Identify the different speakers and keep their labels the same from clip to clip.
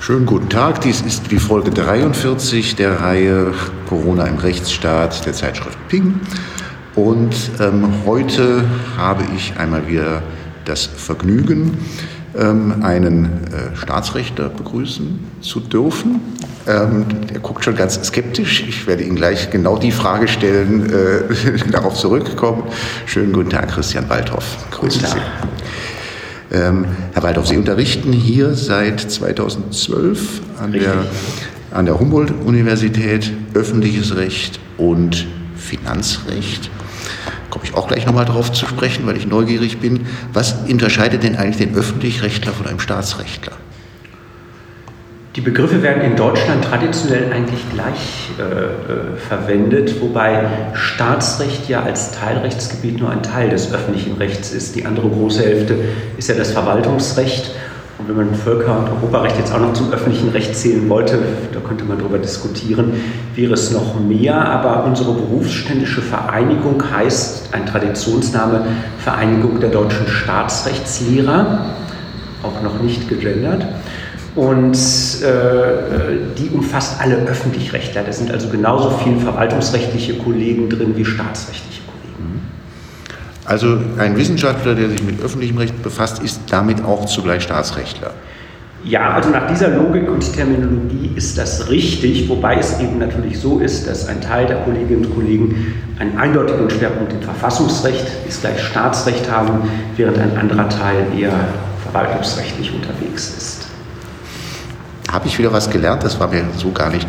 Speaker 1: Schönen guten Tag, dies ist die Folge 43 der Reihe Corona im Rechtsstaat der Zeitschrift Ping. Und ähm, heute habe ich einmal wieder das Vergnügen, ähm, einen äh, Staatsrechtler begrüßen zu dürfen. Ähm, der guckt schon ganz skeptisch. Ich werde Ihnen gleich genau die Frage stellen, äh, darauf zurückkommen. Schönen guten Tag, Christian Waldhoff. Grüße Sie. Ähm, Herr Waldhoff, Sie unterrichten hier seit 2012 an Richtig. der, an der Humboldt-Universität öffentliches Recht und Finanzrecht. Komme ich auch gleich nochmal darauf zu sprechen, weil ich neugierig bin. Was unterscheidet denn eigentlich den Öffentlichrechtler von einem Staatsrechtler?
Speaker 2: Die Begriffe werden in Deutschland traditionell eigentlich gleich äh, äh, verwendet, wobei Staatsrecht ja als Teilrechtsgebiet nur ein Teil des öffentlichen Rechts ist. Die andere große Hälfte ist ja das Verwaltungsrecht. Und wenn man Völker- und Europarecht jetzt auch noch zum öffentlichen Recht zählen wollte, da könnte man darüber diskutieren, wäre es noch mehr. Aber unsere berufsständische Vereinigung heißt, ein Traditionsname, Vereinigung der deutschen Staatsrechtslehrer, auch noch nicht gegendert. Und äh, die umfasst alle Öffentlichrechtler. Da sind also genauso viele verwaltungsrechtliche Kollegen drin wie staatsrechtliche Kollegen.
Speaker 1: Also ein Wissenschaftler, der sich mit öffentlichem Recht befasst, ist damit auch zugleich Staatsrechtler.
Speaker 2: Ja, also nach dieser Logik und Terminologie ist das richtig, wobei es eben natürlich so ist, dass ein Teil der Kolleginnen und Kollegen einen eindeutigen Schwerpunkt im Verfassungsrecht, ist gleich Staatsrecht haben, während ein anderer Teil eher verwaltungsrechtlich unterwegs ist
Speaker 1: habe ich wieder was gelernt, das war mir so gar nicht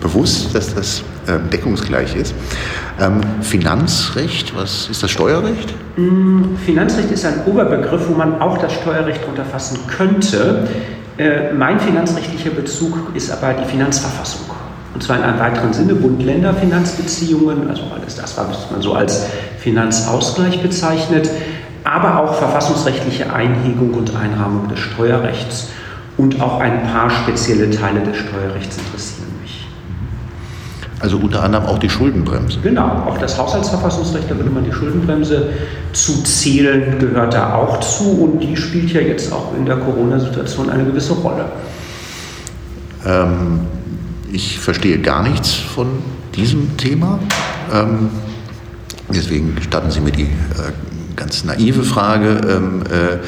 Speaker 1: bewusst, dass das ähm, deckungsgleich ist. Ähm, Finanzrecht, was ist das Steuerrecht?
Speaker 2: Mm, Finanzrecht ist ein Oberbegriff, wo man auch das Steuerrecht drunter fassen könnte. Äh, mein finanzrechtlicher Bezug ist aber die Finanzverfassung. Und zwar in einem weiteren Sinne Bund-Länder-Finanzbeziehungen, also alles das, was man so als Finanzausgleich bezeichnet, aber auch verfassungsrechtliche Einhegung und Einrahmung des Steuerrechts und auch ein paar spezielle Teile des Steuerrechts interessieren mich.
Speaker 1: Also unter anderem auch die Schuldenbremse.
Speaker 2: Genau, auch das Haushaltsverfassungsrecht, da würde man die Schuldenbremse zu zählen, gehört da auch zu und die spielt ja jetzt auch in der Corona-Situation eine gewisse Rolle.
Speaker 1: Ähm, ich verstehe gar nichts von diesem Thema. Ähm, deswegen starten Sie mir die äh, ganz naive Frage, ähm, äh,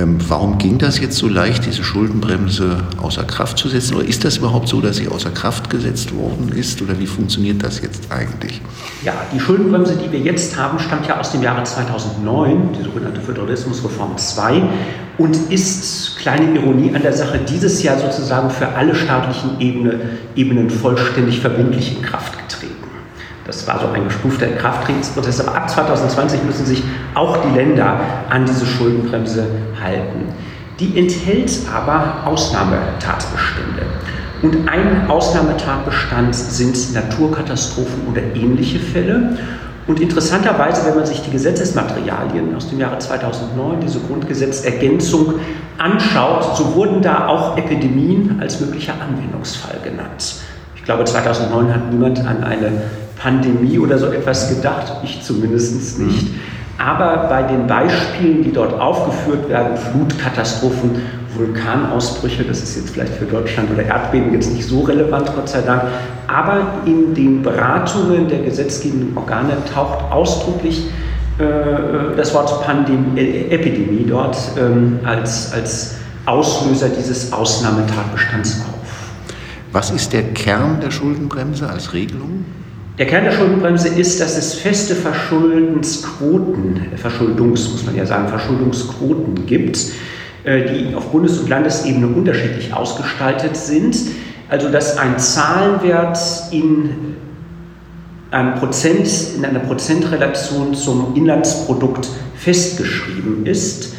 Speaker 1: ähm, warum ging das jetzt so leicht, diese Schuldenbremse außer Kraft zu setzen? Oder ist das überhaupt so, dass sie außer Kraft gesetzt worden ist? Oder wie funktioniert das jetzt eigentlich?
Speaker 2: Ja, die Schuldenbremse, die wir jetzt haben, stammt ja aus dem Jahre 2009, die sogenannte Föderalismusreform 2, und ist, kleine Ironie an der Sache, dieses Jahr sozusagen für alle staatlichen Ebene, Ebenen vollständig verbindlich in Kraft. Das war so ein gestufter Inkrafttretensprozess. Aber ab 2020 müssen sich auch die Länder an diese Schuldenbremse halten. Die enthält aber Ausnahmetatbestände. Und ein Ausnahmetatbestand sind Naturkatastrophen oder ähnliche Fälle. Und interessanterweise, wenn man sich die Gesetzesmaterialien aus dem Jahre 2009, diese Grundgesetzergänzung anschaut, so wurden da auch Epidemien als möglicher Anwendungsfall genannt. Ich glaube, 2009 hat niemand an eine Pandemie oder so etwas gedacht, ich zumindest nicht. Aber bei den Beispielen, die dort aufgeführt werden, Flutkatastrophen, Vulkanausbrüche, das ist jetzt vielleicht für Deutschland oder Erdbeben jetzt nicht so relevant, Gott sei Dank, aber in den Beratungen der gesetzgebenden Organe taucht ausdrücklich äh, das Wort Pandem äh, Epidemie dort ähm, als, als Auslöser dieses Ausnahmetatbestands auf.
Speaker 1: Was ist der Kern der Schuldenbremse als Regelung?
Speaker 2: Der Kern der Schuldenbremse ist, dass es feste Verschuldensquoten, Verschuldungs, muss man ja sagen, Verschuldungsquoten gibt, äh, die auf Bundes- und Landesebene unterschiedlich ausgestaltet sind. Also dass ein Zahlenwert in einem Prozent, in einer Prozentrelation zum Inlandsprodukt festgeschrieben ist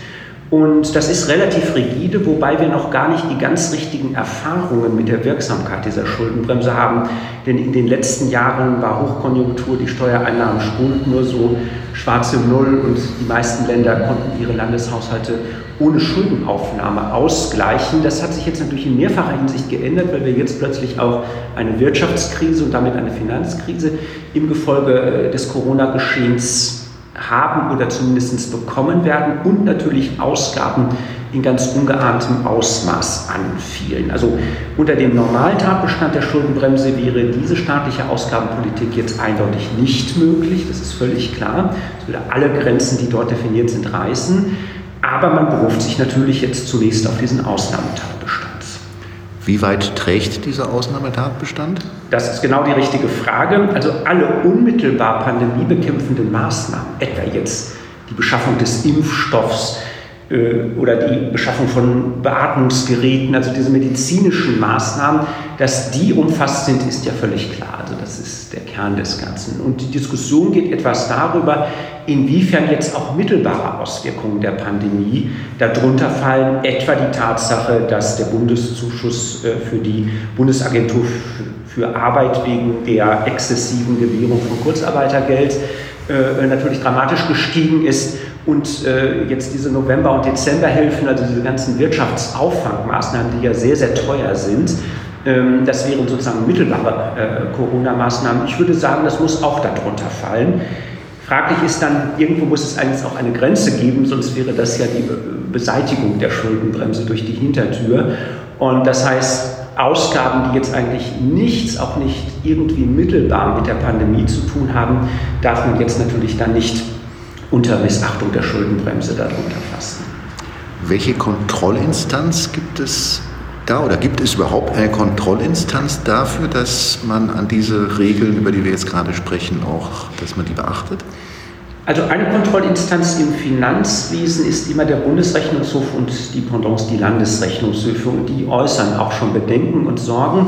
Speaker 2: und das ist relativ rigide, wobei wir noch gar nicht die ganz richtigen Erfahrungen mit der Wirksamkeit dieser Schuldenbremse haben. Denn in den letzten Jahren war Hochkonjunktur, die Steuereinnahmen sprudelten nur so schwarze Null und die meisten Länder konnten ihre Landeshaushalte ohne Schuldenaufnahme ausgleichen. Das hat sich jetzt natürlich in mehrfacher Hinsicht geändert, weil wir jetzt plötzlich auch eine Wirtschaftskrise und damit eine Finanzkrise im Gefolge äh, des Corona-Geschehens haben oder zumindest bekommen werden und natürlich Ausgaben in ganz ungeahntem Ausmaß anfielen. Also unter dem normalen Tatbestand der Schuldenbremse wäre diese staatliche Ausgabenpolitik jetzt eindeutig nicht möglich, das ist völlig klar. Es würde alle Grenzen, die dort definiert sind, reißen. Aber man beruft sich natürlich jetzt zunächst auf diesen Ausnahmetatbestand.
Speaker 1: Wie weit trägt dieser Ausnahmetatbestand?
Speaker 2: Das ist genau die richtige Frage. Also alle unmittelbar pandemiebekämpfenden Maßnahmen, etwa jetzt die Beschaffung des Impfstoffs, oder die Beschaffung von Beatmungsgeräten, also diese medizinischen Maßnahmen, dass die umfasst sind, ist ja völlig klar. Also das ist der Kern des Ganzen. Und die Diskussion geht etwas darüber, inwiefern jetzt auch mittelbare Auswirkungen der Pandemie darunter fallen, etwa die Tatsache, dass der Bundeszuschuss äh, für die Bundesagentur für Arbeit wegen der exzessiven Gewährung von Kurzarbeitergeld äh, natürlich dramatisch gestiegen ist und äh, jetzt diese November- und Dezemberhilfen, also diese ganzen Wirtschaftsauffangmaßnahmen, die ja sehr, sehr teuer sind, ähm, das wären sozusagen mittelbare äh, Corona-Maßnahmen. Ich würde sagen, das muss auch darunter fallen. Fraglich ist dann, irgendwo muss es eigentlich auch eine Grenze geben, sonst wäre das ja die Beseitigung der Schuldenbremse durch die Hintertür. Und das heißt, Ausgaben, die jetzt eigentlich nichts, auch nicht irgendwie mittelbar mit der Pandemie zu tun haben, darf man jetzt natürlich dann nicht unter Missachtung der Schuldenbremse darunter fassen.
Speaker 1: Welche Kontrollinstanz gibt es da oder gibt es überhaupt eine Kontrollinstanz dafür, dass man an diese Regeln, über die wir jetzt gerade sprechen, auch, dass man die beachtet?
Speaker 2: Also eine Kontrollinstanz im Finanzwesen ist immer der Bundesrechnungshof und die Pendants die Landesrechnungshöfe und die äußern auch schon Bedenken und Sorgen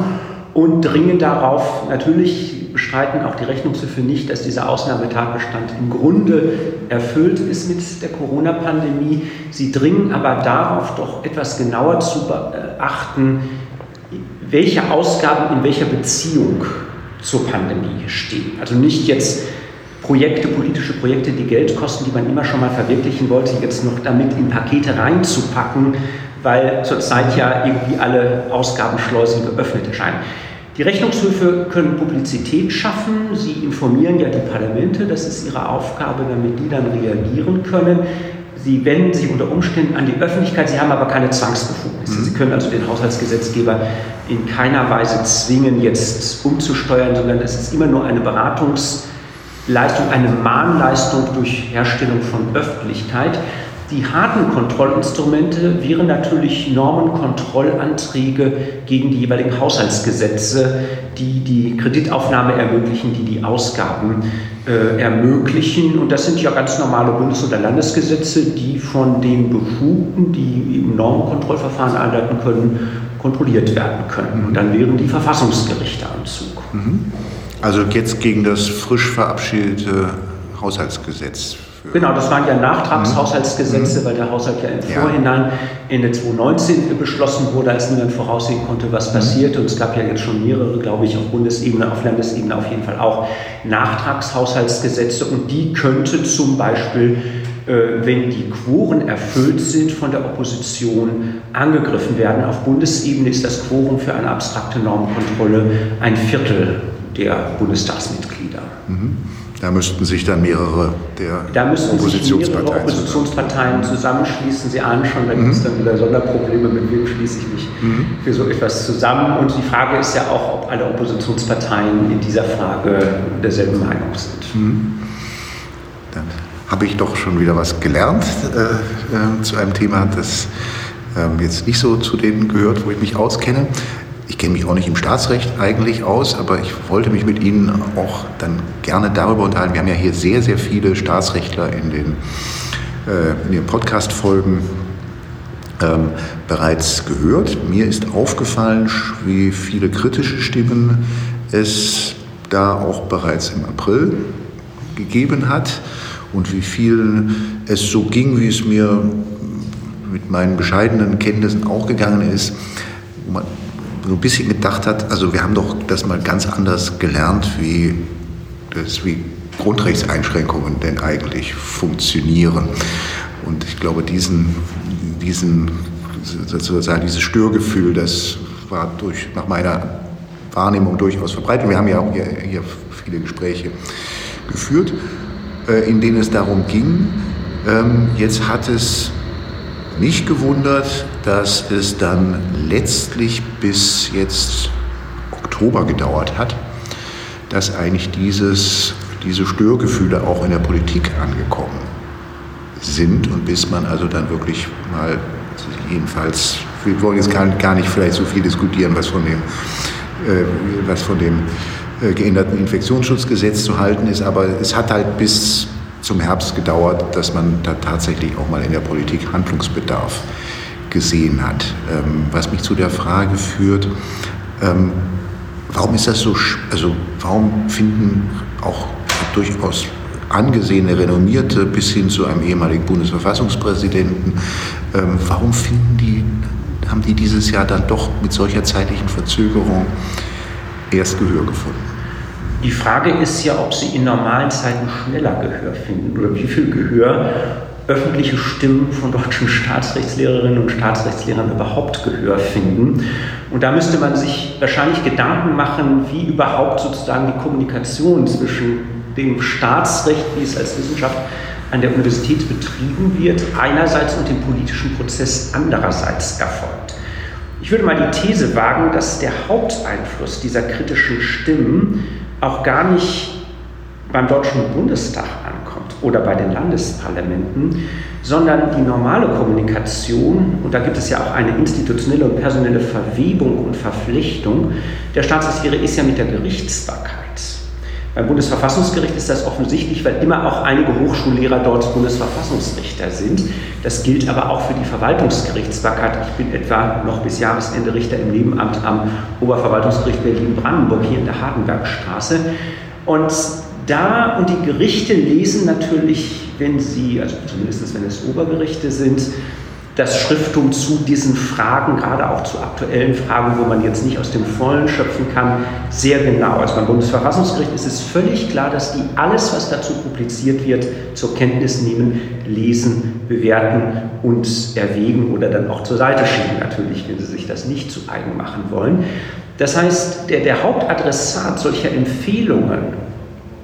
Speaker 2: und dringen darauf, natürlich bestreiten auch die Rechnungshöfe nicht, dass dieser Ausnahmetatbestand im Grunde erfüllt ist mit der Corona-Pandemie. Sie dringen aber darauf, doch etwas genauer zu beachten, welche Ausgaben in welcher Beziehung zur Pandemie stehen. Also nicht jetzt Projekte, politische Projekte, die Geld kosten, die man immer schon mal verwirklichen wollte, jetzt noch damit in Pakete reinzupacken, weil zurzeit ja irgendwie alle Ausgabenschleusen geöffnet erscheinen. Die Rechnungshöfe können Publizität schaffen, sie informieren ja die Parlamente, das ist ihre Aufgabe, damit die dann reagieren können. Sie wenden sich unter Umständen an die Öffentlichkeit, sie haben aber keine Zwangsbefugnisse. Mhm. Sie können also den Haushaltsgesetzgeber in keiner Weise zwingen, jetzt umzusteuern, sondern es ist immer nur eine Beratungsleistung, eine Mahnleistung durch Herstellung von Öffentlichkeit. Die harten Kontrollinstrumente wären natürlich Normenkontrollanträge gegen die jeweiligen Haushaltsgesetze, die die Kreditaufnahme ermöglichen, die die Ausgaben äh, ermöglichen. Und das sind ja ganz normale Bundes- oder Landesgesetze, die von den Befugten, die eben Normenkontrollverfahren einleiten können, kontrolliert werden können. Und dann wären die Verfassungsgerichte am Zug.
Speaker 1: Mhm. Also jetzt gegen das frisch verabschiedete Haushaltsgesetz
Speaker 2: Genau, das waren ja Nachtragshaushaltsgesetze, mhm. weil der Haushalt ja im ja. Vorhinein Ende 2019 beschlossen wurde, als niemand voraussehen konnte, was mhm. passiert. Und es gab ja jetzt schon mehrere, glaube ich, auf Bundesebene, auf Landesebene auf jeden Fall auch Nachtragshaushaltsgesetze. Und die könnte zum Beispiel äh, wenn die Quoren erfüllt sind von der Opposition, angegriffen werden. Auf Bundesebene ist das Quorum für eine abstrakte Normenkontrolle ein Viertel der Bundestagsmitglieder.
Speaker 1: Mhm. Da müssten sich dann mehrere der da müssten Oppositionsparteien,
Speaker 2: mehrere Oppositionsparteien zusammenschließen. Sie ahnen schon, da gibt es mhm. dann wieder Sonderprobleme, mit wem schließe ich mich mhm. für so etwas zusammen. Und die Frage ist ja auch, ob alle Oppositionsparteien in dieser Frage derselben Meinung sind. Mhm.
Speaker 1: Dann habe ich doch schon wieder was gelernt äh, äh, zu einem Thema, das äh, jetzt nicht so zu denen gehört, wo ich mich auskenne. Ich kenne mich auch nicht im Staatsrecht eigentlich aus, aber ich wollte mich mit Ihnen auch dann gerne darüber unterhalten. Wir haben ja hier sehr, sehr viele Staatsrechtler in den, äh, den Podcast-Folgen ähm, bereits gehört. Mir ist aufgefallen, wie viele kritische Stimmen es da auch bereits im April gegeben hat und wie viel es so ging, wie es mir mit meinen bescheidenen Kenntnissen auch gegangen ist, man so ein bisschen gedacht hat, also wir haben doch das mal ganz anders gelernt, wie, das, wie Grundrechtseinschränkungen denn eigentlich funktionieren. Und ich glaube, diesen, diesen, sozusagen dieses Störgefühl, das war durch, nach meiner Wahrnehmung durchaus verbreitet. Wir haben ja auch hier, hier viele Gespräche geführt, äh, in denen es darum ging, ähm, jetzt hat es mich gewundert, dass es dann letztlich bis jetzt Oktober gedauert hat, dass eigentlich dieses, diese Störgefühle auch in der Politik angekommen sind. Und bis man also dann wirklich mal jedenfalls, wir wollen jetzt gar nicht vielleicht so viel diskutieren, was von dem, äh, was von dem äh, geänderten Infektionsschutzgesetz zu halten ist, aber es hat halt bis zum Herbst gedauert, dass man da tatsächlich auch mal in der Politik Handlungsbedarf gesehen hat. Ähm, was mich zu der Frage führt, ähm, warum ist das so, also warum finden auch durchaus angesehene, renommierte bis hin zu einem ehemaligen Bundesverfassungspräsidenten, ähm, warum finden die, haben die dieses Jahr dann doch mit solcher zeitlichen Verzögerung erst Gehör gefunden?
Speaker 2: Die Frage ist ja, ob sie in normalen Zeiten schneller Gehör finden oder wie viel Gehör öffentliche Stimmen von deutschen Staatsrechtslehrerinnen und Staatsrechtslehrern überhaupt Gehör finden. Und da müsste man sich wahrscheinlich Gedanken machen, wie überhaupt sozusagen die Kommunikation zwischen dem Staatsrecht, wie es als Wissenschaft an der Universität betrieben wird, einerseits und dem politischen Prozess andererseits erfolgt. Ich würde mal die These wagen, dass der Haupteinfluss dieser kritischen Stimmen auch gar nicht beim Deutschen Bundestag ankommt oder bei den Landesparlamenten, sondern die normale Kommunikation, und da gibt es ja auch eine institutionelle und personelle Verwebung und Verflechtung, der Staatslehre ist ja mit der Gerichtsbarkeit. Beim Bundesverfassungsgericht ist das offensichtlich, weil immer auch einige Hochschullehrer dort Bundesverfassungsrichter sind. Das gilt aber auch für die Verwaltungsgerichtsbarkeit. Ich bin etwa noch bis Jahresende Richter im Nebenamt am Oberverwaltungsgericht Berlin-Brandenburg hier in der Hagenbergstraße. Und da und die Gerichte lesen natürlich, wenn sie, also zumindest wenn es Obergerichte sind, das Schrifttum zu diesen Fragen, gerade auch zu aktuellen Fragen, wo man jetzt nicht aus dem Vollen schöpfen kann, sehr genau. Also beim Bundesverfassungsgericht ist es völlig klar, dass die alles, was dazu publiziert wird, zur Kenntnis nehmen, lesen, bewerten und erwägen oder dann auch zur Seite schieben, natürlich, wenn sie sich das nicht zu eigen machen wollen. Das heißt, der, der Hauptadressat solcher Empfehlungen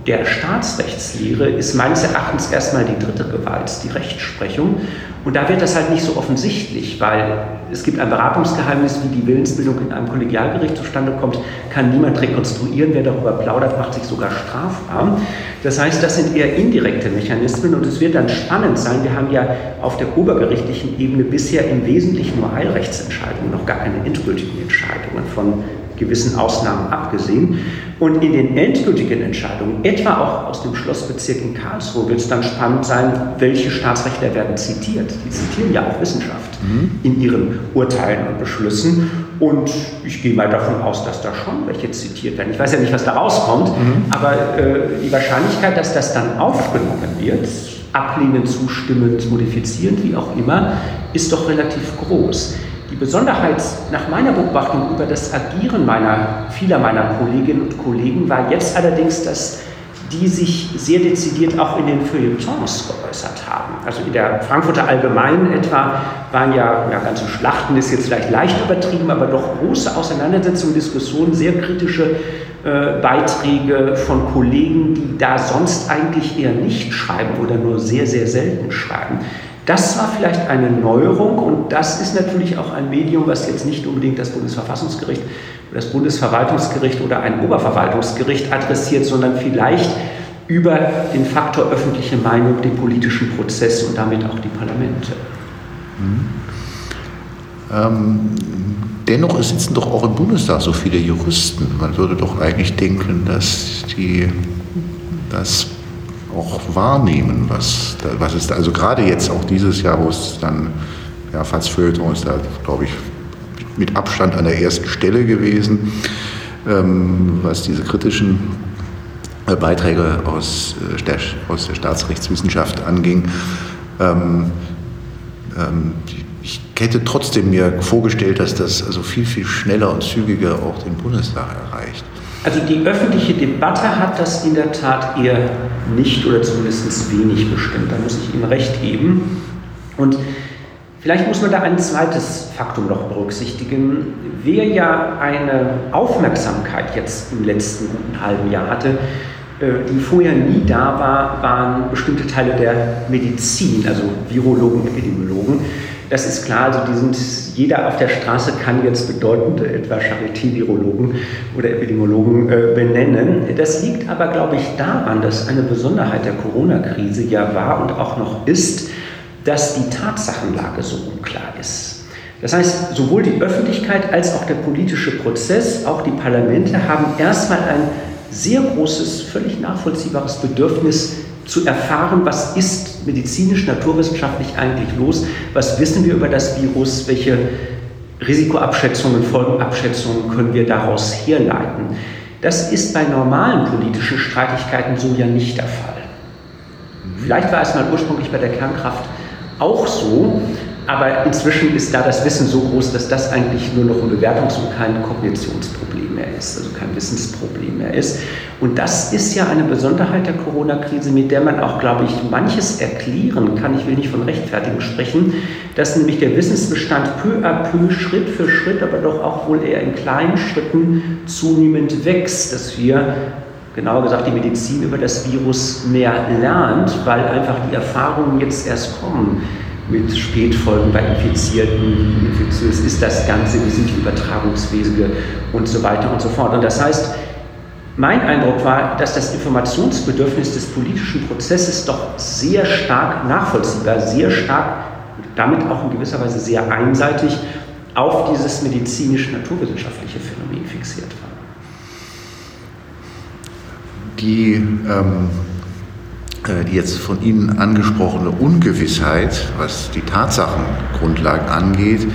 Speaker 2: der Staatsrechtslehre ist meines Erachtens erstmal die dritte Gewalt, die Rechtsprechung. Und da wird das halt nicht so offensichtlich, weil es gibt ein Beratungsgeheimnis, wie die Willensbildung in einem Kollegialgericht zustande kommt, kann niemand rekonstruieren. Wer darüber plaudert, macht sich sogar strafbar. Das heißt, das sind eher indirekte Mechanismen und es wird dann spannend sein. Wir haben ja auf der obergerichtlichen Ebene bisher im Wesentlichen nur Heilrechtsentscheidungen, noch gar keine endgültigen Entscheidungen von gewissen Ausnahmen abgesehen. Und in den endgültigen Entscheidungen, etwa auch aus dem Schlossbezirk in Karlsruhe, wird es dann spannend sein, welche Staatsrechtler werden zitiert. Die zitieren ja auch Wissenschaft mhm. in ihren Urteilen und Beschlüssen. Und ich gehe mal davon aus, dass da schon welche zitiert werden. Ich weiß ja nicht, was da rauskommt, mhm. aber äh, die Wahrscheinlichkeit, dass das dann aufgenommen wird, ablehnend, zustimmend, modifizierend, wie auch immer, ist doch relativ groß. Die Besonderheit nach meiner Beobachtung über das Agieren meiner, vieler meiner Kolleginnen und Kollegen war jetzt allerdings, dass die sich sehr dezidiert auch in den Feuilletons geäußert haben. Also in der Frankfurter Allgemeinen etwa waren ja, ja ganze Schlachten ist jetzt vielleicht leicht übertrieben, aber doch große Auseinandersetzungen, Diskussionen, sehr kritische äh, Beiträge von Kollegen, die da sonst eigentlich eher nicht schreiben oder nur sehr, sehr selten schreiben. Das war vielleicht eine Neuerung und das ist natürlich auch ein Medium, was jetzt nicht unbedingt das Bundesverfassungsgericht oder das Bundesverwaltungsgericht oder ein Oberverwaltungsgericht adressiert, sondern vielleicht über den Faktor öffentliche Meinung, den politischen Prozess und damit auch die Parlamente. Mhm.
Speaker 1: Ähm, dennoch sitzen doch auch im Bundestag so viele Juristen. Man würde doch eigentlich denken, dass die das auch wahrnehmen, was, was ist. Also gerade jetzt auch dieses Jahr, wo es dann, ja, fast Feuilleton ist da, glaube ich, mit Abstand an der ersten Stelle gewesen, ähm, was diese kritischen äh, Beiträge aus, äh, der, aus der Staatsrechtswissenschaft anging. Ähm, ähm, ich hätte trotzdem mir vorgestellt, dass das also viel, viel schneller und zügiger auch den Bundestag erreicht.
Speaker 2: Also die öffentliche Debatte hat das in der Tat eher nicht oder zumindest wenig bestimmt. Da muss ich Ihnen recht geben. Und vielleicht muss man da ein zweites Faktum noch berücksichtigen. Wer ja eine Aufmerksamkeit jetzt im letzten guten halben Jahr hatte, äh, die vorher nie da war, waren bestimmte Teile der Medizin, also Virologen, Epidemiologen. Das ist klar, also die sind, jeder auf der Straße kann jetzt bedeutende etwa Charité-Virologen oder Epidemiologen äh, benennen. Das liegt aber, glaube ich, daran, dass eine Besonderheit der Corona-Krise ja war und auch noch ist, dass die Tatsachenlage so unklar ist. Das heißt, sowohl die Öffentlichkeit als auch der politische Prozess, auch die Parlamente haben erstmal ein sehr großes, völlig nachvollziehbares Bedürfnis zu erfahren, was ist medizinisch, naturwissenschaftlich eigentlich los, was wissen wir über das Virus, welche Risikoabschätzungen, Folgenabschätzungen können wir daraus herleiten. Das ist bei normalen politischen Streitigkeiten so ja nicht der Fall. Vielleicht war es mal ursprünglich bei der Kernkraft auch so, aber inzwischen ist da das Wissen so groß, dass das eigentlich nur noch ein Bewertungs- und kein Kognitionsproblem mehr ist, also kein Wissensproblem mehr ist. Und das ist ja eine Besonderheit der Corona-Krise, mit der man auch, glaube ich, manches erklären kann. Ich will nicht von Rechtfertigen sprechen, dass nämlich der Wissensbestand peu à peu, Schritt für Schritt, aber doch auch wohl eher in kleinen Schritten zunehmend wächst, dass wir genauer gesagt die Medizin über das Virus mehr lernt, weil einfach die Erfahrungen jetzt erst kommen mit Spätfolgen bei Infizierten, wie infektiös ist das Ganze, wie sind die Übertragungswege und so weiter und so fort. Und das heißt, mein Eindruck war, dass das Informationsbedürfnis des politischen Prozesses doch sehr stark nachvollziehbar, sehr stark, damit auch in gewisser Weise sehr einseitig auf dieses medizinisch-naturwissenschaftliche Phänomen fixiert war.
Speaker 1: Die ähm äh, die jetzt von Ihnen angesprochene Ungewissheit, was die Tatsachengrundlagen angeht,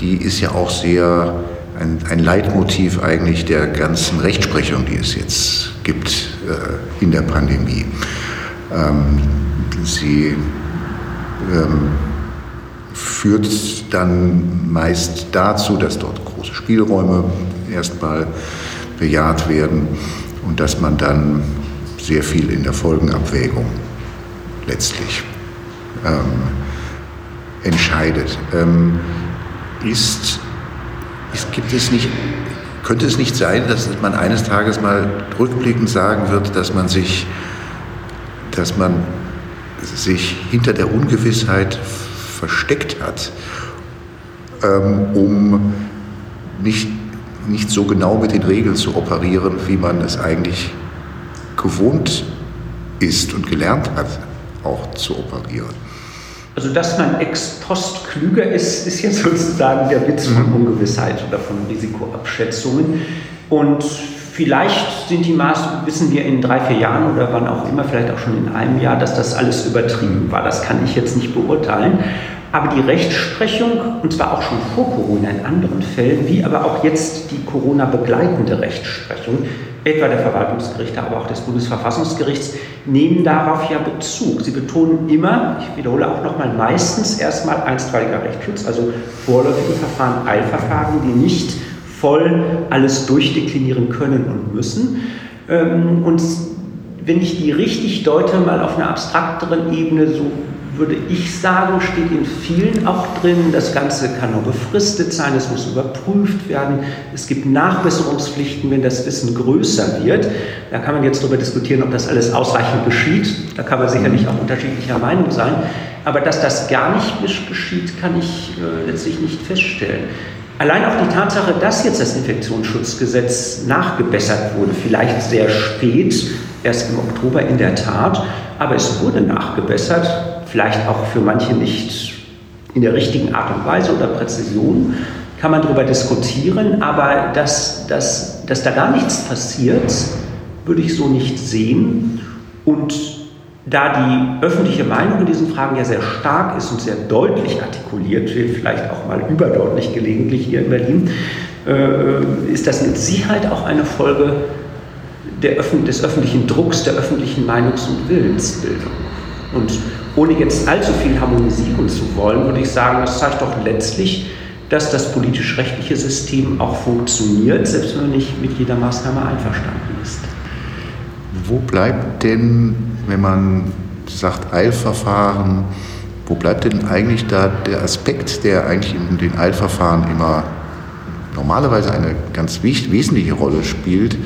Speaker 1: die ist ja auch sehr ein, ein Leitmotiv eigentlich der ganzen Rechtsprechung, die es jetzt gibt äh, in der Pandemie. Ähm, sie ähm, führt dann meist dazu, dass dort große Spielräume erstmal bejaht werden und dass man dann sehr viel in der Folgenabwägung letztlich ähm, entscheidet. Ähm, ist, ist, gibt es nicht, könnte es nicht sein, dass man eines Tages mal rückblickend sagen wird, dass man sich, dass man sich hinter der Ungewissheit versteckt hat, ähm, um nicht, nicht so genau mit den Regeln zu operieren, wie man es eigentlich gewohnt ist und gelernt hat, auch zu operieren.
Speaker 2: Also, dass man ex post klüger ist, ist jetzt sozusagen der Witz von mhm. Ungewissheit oder von Risikoabschätzungen. Und vielleicht sind die Maßnahmen, wissen wir in drei, vier Jahren oder wann auch immer, vielleicht auch schon in einem Jahr, dass das alles übertrieben war. Das kann ich jetzt nicht beurteilen. Aber die Rechtsprechung, und zwar auch schon vor Corona in anderen Fällen, wie aber auch jetzt die Corona begleitende Rechtsprechung, etwa der Verwaltungsgerichte, aber auch des Bundesverfassungsgerichts, nehmen darauf ja Bezug. Sie betonen immer, ich wiederhole auch nochmal, meistens erstmal einstweiliger Rechtsschutz, also vorläufige Verfahren, Eilverfahren, die nicht voll alles durchdeklinieren können und müssen. Ähm, und wenn ich die richtig deute, mal auf einer abstrakteren Ebene, so würde ich sagen, steht in vielen auch drin, das Ganze kann nur befristet sein, es muss überprüft werden, es gibt Nachbesserungspflichten, wenn das Wissen größer wird. Da kann man jetzt darüber diskutieren, ob das alles ausreichend geschieht. Da kann man sicherlich auch unterschiedlicher Meinung sein. Aber dass das gar nicht geschieht, kann ich äh, letztlich nicht feststellen. Allein auch die Tatsache, dass jetzt das Infektionsschutzgesetz nachgebessert wurde, vielleicht sehr spät, erst im Oktober in der Tat, aber es wurde nachgebessert, vielleicht auch für manche nicht in der richtigen Art und Weise oder Präzision, kann man darüber diskutieren, aber dass, dass, dass da gar nichts passiert, würde ich so nicht sehen. Und da die öffentliche Meinung in diesen Fragen ja sehr stark ist und sehr deutlich artikuliert wird, vielleicht auch mal überdeutlich gelegentlich hier in Berlin, äh, ist das mit Sicherheit auch eine Folge der, des öffentlichen Drucks, der öffentlichen Meinungs- und Willensbildung. Und ohne jetzt allzu viel harmonisieren zu wollen, würde ich sagen, das zeigt doch letztlich, dass das politisch-rechtliche System auch funktioniert, selbst wenn man nicht mit jeder Maßnahme einverstanden ist.
Speaker 1: Wo bleibt denn, wenn man sagt Eilverfahren, wo bleibt denn eigentlich da der Aspekt, der eigentlich in den Eilverfahren immer normalerweise eine ganz wesentliche Rolle spielt,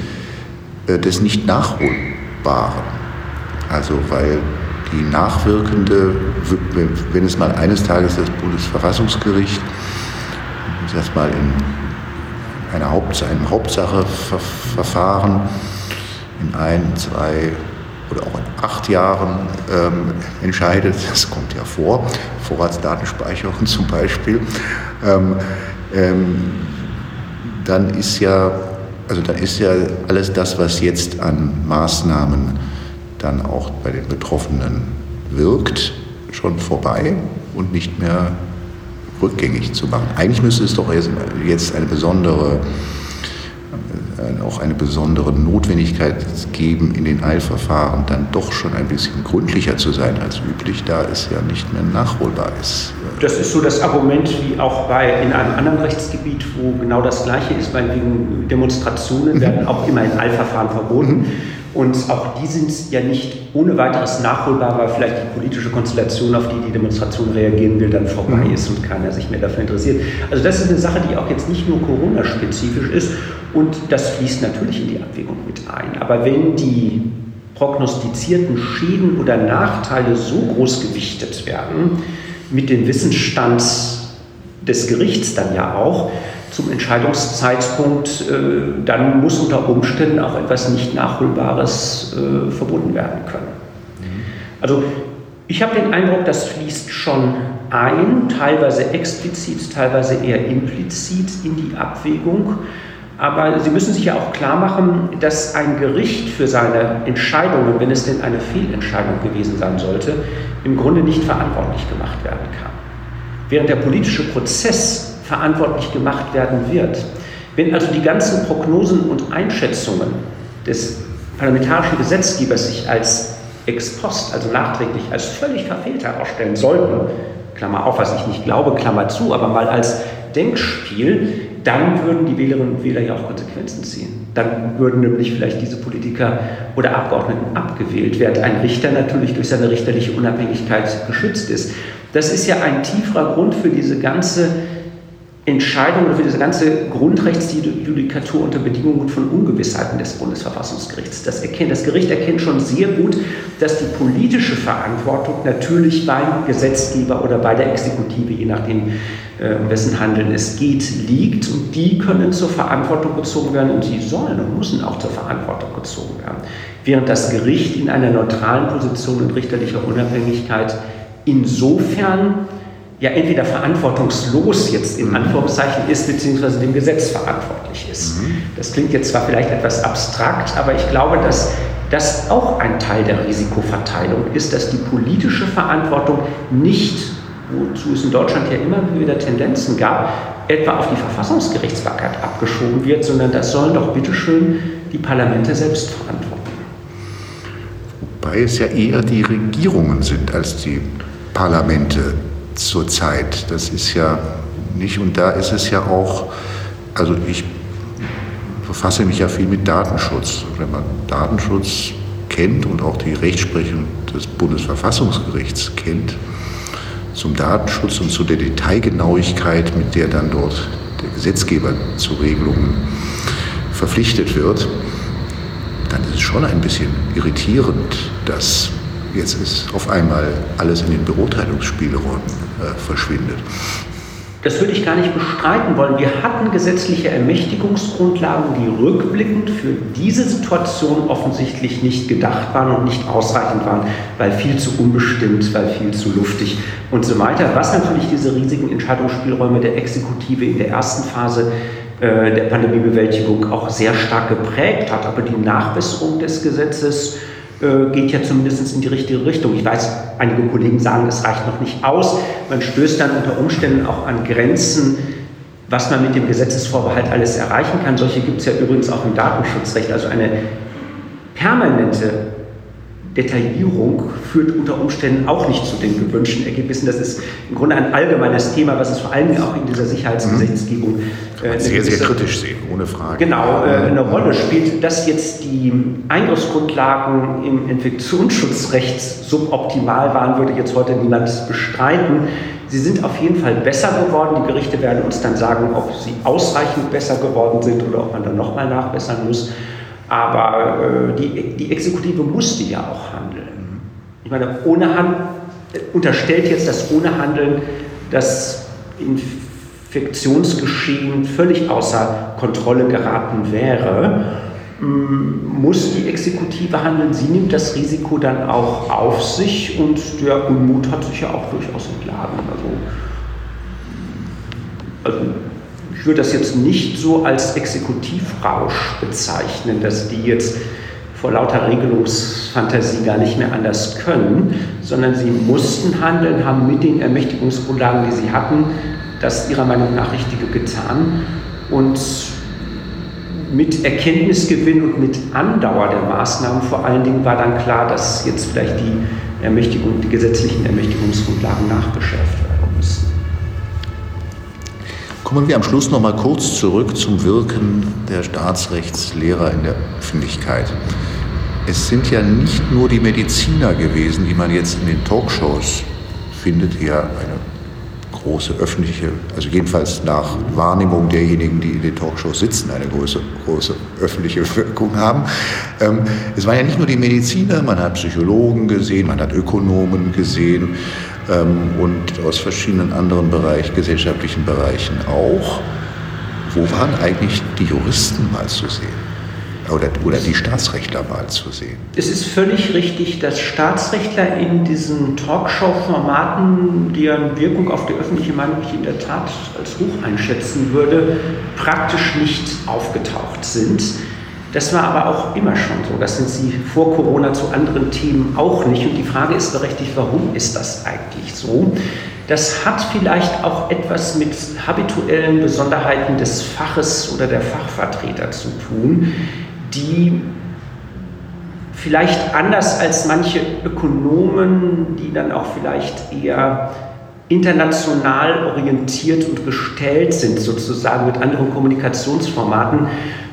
Speaker 1: äh, des Nicht-Nachholbaren? Also, weil die nachwirkende, wenn es mal eines Tages das Bundesverfassungsgericht, das mal in einer Haupt, einem Hauptsacheverfahren in ein, zwei oder auch in acht Jahren ähm, entscheidet, das kommt ja vor, Vorratsdatenspeicherung zum Beispiel, ähm, ähm, dann ist ja, also dann ist ja alles das, was jetzt an Maßnahmen dann auch bei den Betroffenen wirkt, schon vorbei und nicht mehr rückgängig zu machen. Eigentlich müsste es doch jetzt eine besondere auch eine besondere Notwendigkeit geben, in den Eilverfahren dann doch schon ein bisschen gründlicher zu sein als üblich, da es ja nicht mehr nachholbar ist.
Speaker 2: Das ist so das Argument wie auch bei in einem anderen Rechtsgebiet, wo genau das Gleiche ist, weil wegen Demonstrationen mhm. werden auch immer in Eilverfahren verboten. Mhm. Und auch die sind ja nicht ohne weiteres nachholbar, weil vielleicht die politische Konstellation, auf die die Demonstration reagieren will, dann vorbei mhm. ist und keiner sich mehr dafür interessiert. Also das ist eine Sache, die auch jetzt nicht nur Corona-spezifisch ist und das fließt natürlich in die Abwägung mit ein. Aber wenn die prognostizierten Schäden oder Nachteile so groß gewichtet werden, mit dem Wissensstand des Gerichts dann ja auch, zum Entscheidungszeitpunkt, äh, dann muss unter Umständen auch etwas nicht Nachholbares äh, verbunden werden können. Mhm. Also ich habe den Eindruck, das fließt schon ein, teilweise explizit, teilweise eher implizit in die Abwägung. Aber Sie müssen sich ja auch klar machen, dass ein Gericht für seine Entscheidungen, wenn es denn eine Fehlentscheidung gewesen sein sollte, im Grunde nicht verantwortlich gemacht werden kann. Während der politische Prozess verantwortlich gemacht werden wird. Wenn also die ganzen Prognosen und Einschätzungen des parlamentarischen Gesetzgebers sich als ex post, also nachträglich, als völlig verfehlt herausstellen sollten, Klammer auf, was ich nicht glaube, Klammer zu, aber mal als Denkspiel, dann würden die Wählerinnen und Wähler ja auch Konsequenzen ziehen. Dann würden nämlich vielleicht diese Politiker oder Abgeordneten abgewählt, während ein Richter natürlich durch seine richterliche Unabhängigkeit geschützt ist. Das ist ja ein tieferer Grund für diese ganze Entscheidung oder für diese ganze Grundrechtsjudikatur unter Bedingungen von Ungewissheiten des Bundesverfassungsgerichts. Das, erkennt, das Gericht erkennt schon sehr gut, dass die politische Verantwortung natürlich beim Gesetzgeber oder bei der Exekutive, je nachdem, äh, um wessen Handeln es geht, liegt. Und die können zur Verantwortung gezogen werden und sie sollen und müssen auch zur Verantwortung gezogen werden. Während das Gericht in einer neutralen Position und richterlicher Unabhängigkeit insofern ja entweder verantwortungslos jetzt in Anführungszeichen ist, beziehungsweise dem Gesetz verantwortlich ist. Mhm. Das klingt jetzt zwar vielleicht etwas abstrakt, aber ich glaube, dass das auch ein Teil der Risikoverteilung ist, dass die politische Verantwortung nicht, wozu es in Deutschland ja immer wieder Tendenzen gab, etwa auf die Verfassungsgerichtsbarkeit abgeschoben wird, sondern das sollen doch bitteschön die Parlamente selbst verantworten.
Speaker 1: Wobei es ja eher die Regierungen sind als die Parlamente, zurzeit. Das ist ja nicht, und da ist es ja auch, also ich befasse mich ja viel mit Datenschutz. Wenn man Datenschutz kennt und auch die Rechtsprechung des Bundesverfassungsgerichts kennt, zum Datenschutz und zu der Detailgenauigkeit, mit der dann dort der Gesetzgeber zu Regelungen verpflichtet wird, dann ist es schon ein bisschen irritierend, dass jetzt ist auf einmal alles in den Beurteilungsspielräumen äh, verschwindet.
Speaker 2: Das würde ich gar nicht bestreiten wollen. Wir hatten gesetzliche Ermächtigungsgrundlagen, die rückblickend für diese Situation offensichtlich nicht gedacht waren und nicht ausreichend waren, weil viel zu unbestimmt, weil viel zu luftig und so weiter. Was natürlich diese riesigen Entscheidungsspielräume der Exekutive in der ersten Phase äh, der Pandemiebewältigung auch sehr stark geprägt hat. Aber die Nachbesserung des Gesetzes äh, geht ja zumindest in die richtige Richtung. Ich weiß, einige Kollegen sagen, es reicht noch nicht aus. Man stößt dann unter Umständen auch an Grenzen, was man mit dem Gesetzesvorbehalt alles erreichen kann. Solche gibt es ja übrigens auch im Datenschutzrecht. Also eine permanente Detaillierung führt unter Umständen auch nicht zu den gewünschten Ergebnissen. Das ist im Grunde ein allgemeines Thema, was es vor allem auch in dieser Sicherheitsgesetzgebung
Speaker 1: äh, sehr, sehr kritisch sehen, ohne Frage.
Speaker 2: Genau, äh, eine Rolle spielt, dass jetzt die Eingriffsgrundlagen im Infektionsschutzrecht suboptimal waren, würde jetzt heute niemand bestreiten. Sie sind auf jeden Fall besser geworden. Die Gerichte werden uns dann sagen, ob sie ausreichend besser geworden sind oder ob man dann nochmal nachbessern muss. Aber äh, die, die Exekutive musste ja auch handeln. Ich meine, ohne Hand, unterstellt jetzt das ohne Handeln, das Infektionsgeschehen völlig außer Kontrolle geraten wäre, mm, muss die Exekutive handeln. Sie nimmt das Risiko dann auch auf sich und der Unmut hat sich ja auch durchaus entladen. Also, also ich würde das jetzt nicht so als Exekutivrausch bezeichnen, dass die jetzt vor lauter Regelungsfantasie gar nicht mehr anders können, sondern sie mussten handeln, haben mit den Ermächtigungsgrundlagen, die sie hatten, das ihrer Meinung nach Richtige getan und mit Erkenntnisgewinn und mit Andauer der Maßnahmen vor allen Dingen war dann klar, dass jetzt vielleicht die, Ermächtigung, die gesetzlichen Ermächtigungsgrundlagen nachgeschärft werden.
Speaker 1: Kommen wir am Schluss noch mal kurz zurück zum Wirken der Staatsrechtslehrer in der Öffentlichkeit. Es sind ja nicht nur die Mediziner gewesen, die man jetzt in den Talkshows findet, eher eine große öffentliche, also jedenfalls nach Wahrnehmung derjenigen, die in den Talkshows sitzen, eine große, große öffentliche Wirkung haben. Ähm, es waren ja nicht nur die Mediziner, man hat Psychologen gesehen, man hat Ökonomen gesehen und aus verschiedenen anderen Bereich, gesellschaftlichen Bereichen auch. Wo waren eigentlich die Juristen mal zu sehen? oder, oder die Staatsrechtler mal zu sehen.
Speaker 2: Es ist völlig richtig, dass Staatsrechtler in diesen Talkshow-Formaten, deren Wirkung auf die öffentliche Meinung ich in der Tat als hoch einschätzen würde, praktisch nicht aufgetaucht sind. Das war aber auch immer schon so. Das sind sie vor Corona zu anderen Themen auch nicht. Und die Frage ist berechtigt, warum ist das eigentlich so? Das hat vielleicht auch etwas mit habituellen Besonderheiten des Faches oder der Fachvertreter zu tun die vielleicht anders als manche Ökonomen, die dann auch vielleicht eher international orientiert und gestellt sind, sozusagen mit anderen Kommunikationsformaten,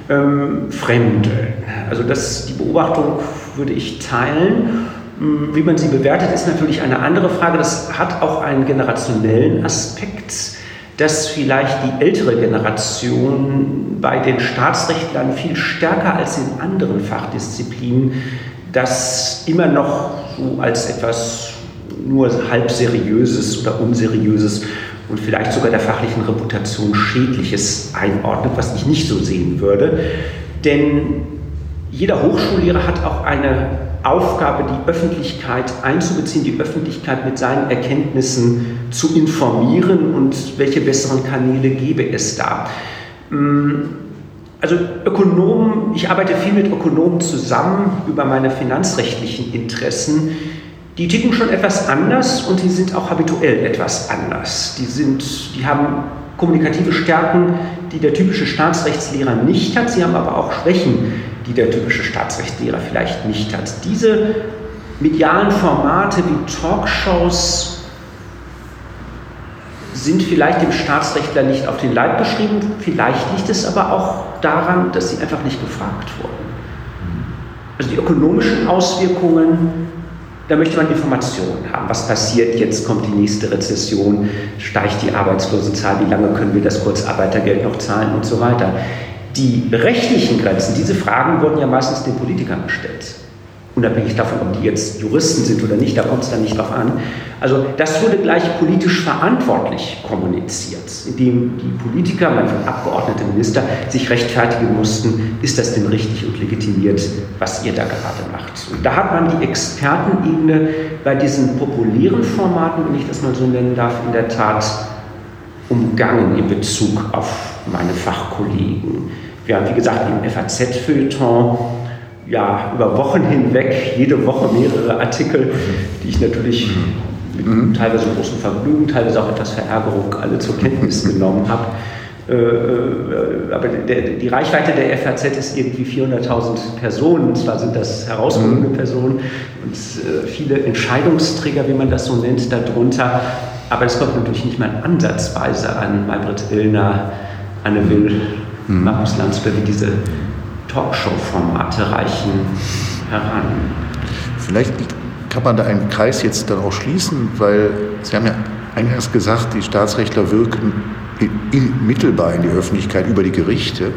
Speaker 2: ähm, fremdeln. Also das, die Beobachtung würde ich teilen. Hm, wie man sie bewertet, ist natürlich eine andere Frage. Das hat auch einen generationellen Aspekt dass vielleicht die ältere Generation bei den Staatsrechtlern viel stärker als in anderen Fachdisziplinen das immer noch so als etwas nur halb seriöses oder unseriöses und vielleicht sogar der fachlichen Reputation schädliches einordnet, was ich nicht so sehen würde. Denn jeder Hochschullehrer hat auch eine Aufgabe, die Öffentlichkeit einzubeziehen, die Öffentlichkeit mit seinen Erkenntnissen zu informieren und welche besseren Kanäle gäbe es da. Mm, also Ökonomen, ich arbeite viel mit Ökonomen zusammen über meine finanzrechtlichen Interessen. Die ticken schon etwas anders und die sind auch habituell etwas anders. Die, sind, die haben kommunikative Stärken, die der typische Staatsrechtslehrer nicht hat. Sie haben aber auch Schwächen, die der typische Staatsrechtslehrer vielleicht nicht hat. Diese medialen Formate wie Talkshows sind vielleicht dem Staatsrechtler nicht auf den Leib geschrieben, vielleicht liegt es aber auch daran, dass sie einfach nicht gefragt wurden. Also die ökonomischen Auswirkungen, da möchte man Informationen haben. Was passiert jetzt? Kommt die nächste Rezession? Steigt die Arbeitslosenzahl? Wie lange können wir das Kurzarbeitergeld noch zahlen und so weiter? Die rechtlichen Grenzen, diese Fragen wurden ja meistens den Politikern gestellt. Unabhängig davon, ob die jetzt Juristen sind oder nicht, da kommt es dann nicht drauf an. Also das wurde gleich politisch verantwortlich kommuniziert, indem die Politiker, manchmal Abgeordnete, Minister, sich rechtfertigen mussten, ist das denn richtig und legitimiert, was ihr da gerade macht. Und da hat man die Expertenebene bei diesen populären Formaten, wenn ich das mal so nennen darf, in der Tat umgangen in Bezug auf meine Fachkollegen. Wir haben, wie gesagt, im FAZ-Feuilleton ja, über Wochen hinweg, jede Woche mehrere Artikel, die ich natürlich mit teilweise großem Vergnügen, teilweise auch etwas Verärgerung alle zur Kenntnis genommen habe. Äh, äh, aber der, die Reichweite der FAZ ist irgendwie 400.000 Personen. Zwar sind das herausragende mhm. Personen und äh, viele Entscheidungsträger, wie man das so nennt, darunter. Aber es kommt natürlich nicht mal ansatzweise an Maybrit Illner, Anne Will, mhm. Markus Landsberg, wie diese Talkshow-Formate reichen heran.
Speaker 1: Vielleicht kann man da einen Kreis jetzt dann auch schließen, weil Sie haben ja eingangs gesagt, die Staatsrechtler wirken mittelbar in die Öffentlichkeit über die Gerichte.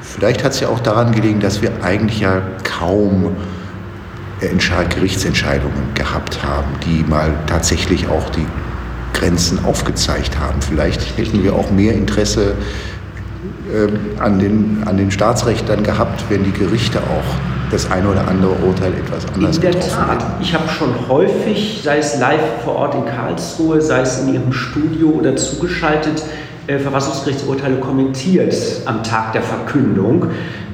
Speaker 1: Vielleicht hat es ja auch daran gelegen, dass wir eigentlich ja kaum Gerichtsentscheidungen gehabt haben, die mal tatsächlich auch die Grenzen aufgezeigt haben. Vielleicht hätten wir auch mehr Interesse an, den, an den Staatsrechtern gehabt, wenn die Gerichte auch das eine oder andere Urteil etwas anders
Speaker 2: In der Tat. Hätten. Ich habe schon häufig, sei es live vor Ort in Karlsruhe, sei es in Ihrem Studio oder zugeschaltet, äh, Verfassungsgerichtsurteile kommentiert am Tag der Verkündung.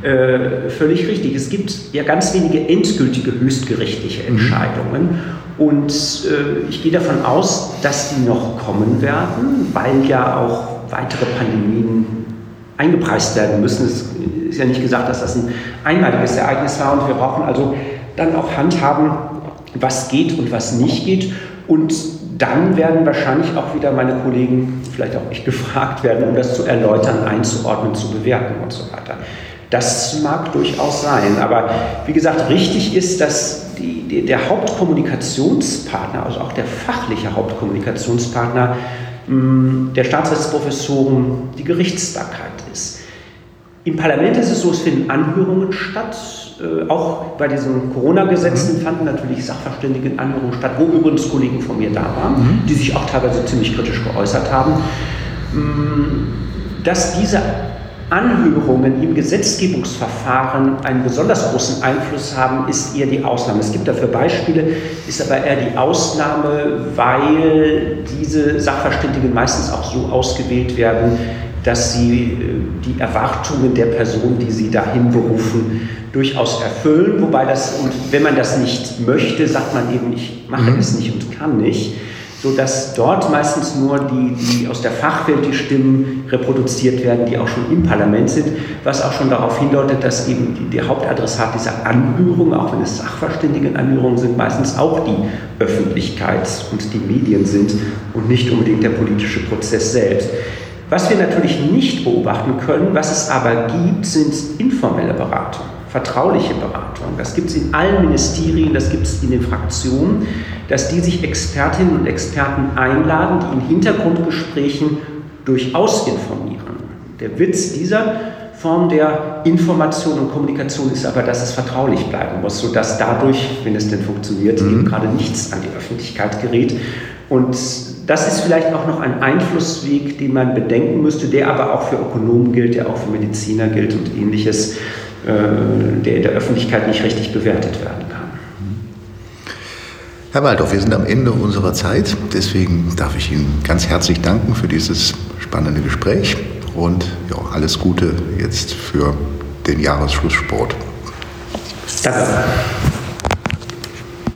Speaker 2: Äh, völlig richtig. Es gibt ja ganz wenige endgültige höchstgerichtliche mhm. Entscheidungen. Und äh, ich gehe davon aus, dass die noch kommen werden, weil ja auch weitere Pandemien eingepreist werden müssen. Es ist ja nicht gesagt, dass das ein einmaliges Ereignis war und wir brauchen also dann auch Handhaben, was geht und was nicht geht. Und dann werden wahrscheinlich auch wieder meine Kollegen, vielleicht auch ich, gefragt werden, um das zu erläutern, einzuordnen, zu bewerten und so weiter. Das mag durchaus sein, aber wie gesagt, richtig ist, dass die, der Hauptkommunikationspartner, also auch der fachliche Hauptkommunikationspartner mh, mm, der Staatsrechtsprofessoren die Gerichtsbarkeit. Im Parlament ist es so, es finden Anhörungen statt. Äh, auch bei diesen Corona-Gesetzen mhm. fanden natürlich Sachverständigenanhörungen statt, wo übrigens Kollegen von mir da waren, mhm. die sich auch teilweise ziemlich kritisch geäußert haben. Mm, dass diese Anhörungen im Gesetzgebungsverfahren einen besonders großen Einfluss haben, ist eher die Ausnahme. Es gibt dafür Beispiele, ist aber eher die Ausnahme, weil diese Sachverständigen meistens auch so ausgewählt werden, dass sie äh, die Erwartungen der Person, die sie dahin berufen, durchaus erfüllen. Wobei das, und wenn man das nicht möchte, sagt man eben, ich mache mhm. es nicht und kann nicht sodass dort meistens nur die, die aus der Fachwelt die Stimmen reproduziert werden, die auch schon im Parlament sind, was auch schon darauf hindeutet, dass eben die, der Hauptadressat dieser Anhörung, auch wenn es Sachverständigenanhörungen sind, meistens auch die Öffentlichkeit und die Medien sind und nicht unbedingt der politische Prozess selbst. Was wir natürlich nicht beobachten können, was es aber gibt, sind informelle Beratungen vertrauliche Beratung. Das gibt es in allen Ministerien, das gibt es in den Fraktionen, dass die sich Expertinnen und Experten einladen, die in Hintergrundgesprächen durchaus informieren. Der Witz dieser Form der Information und Kommunikation ist aber, dass es vertraulich bleiben muss, sodass dadurch, wenn es denn funktioniert, mhm. eben gerade nichts an die Öffentlichkeit gerät. Und das ist vielleicht auch noch ein Einflussweg, den man bedenken müsste, der aber auch für Ökonomen gilt, der auch für Mediziner gilt und ähnliches. Äh, der in der Öffentlichkeit nicht richtig bewertet werden kann.
Speaker 1: Herr Waldorf, wir sind am Ende unserer Zeit. Deswegen darf ich Ihnen ganz herzlich danken für dieses spannende Gespräch und ja, alles Gute jetzt für den Jahresschlusssport.
Speaker 2: Danke.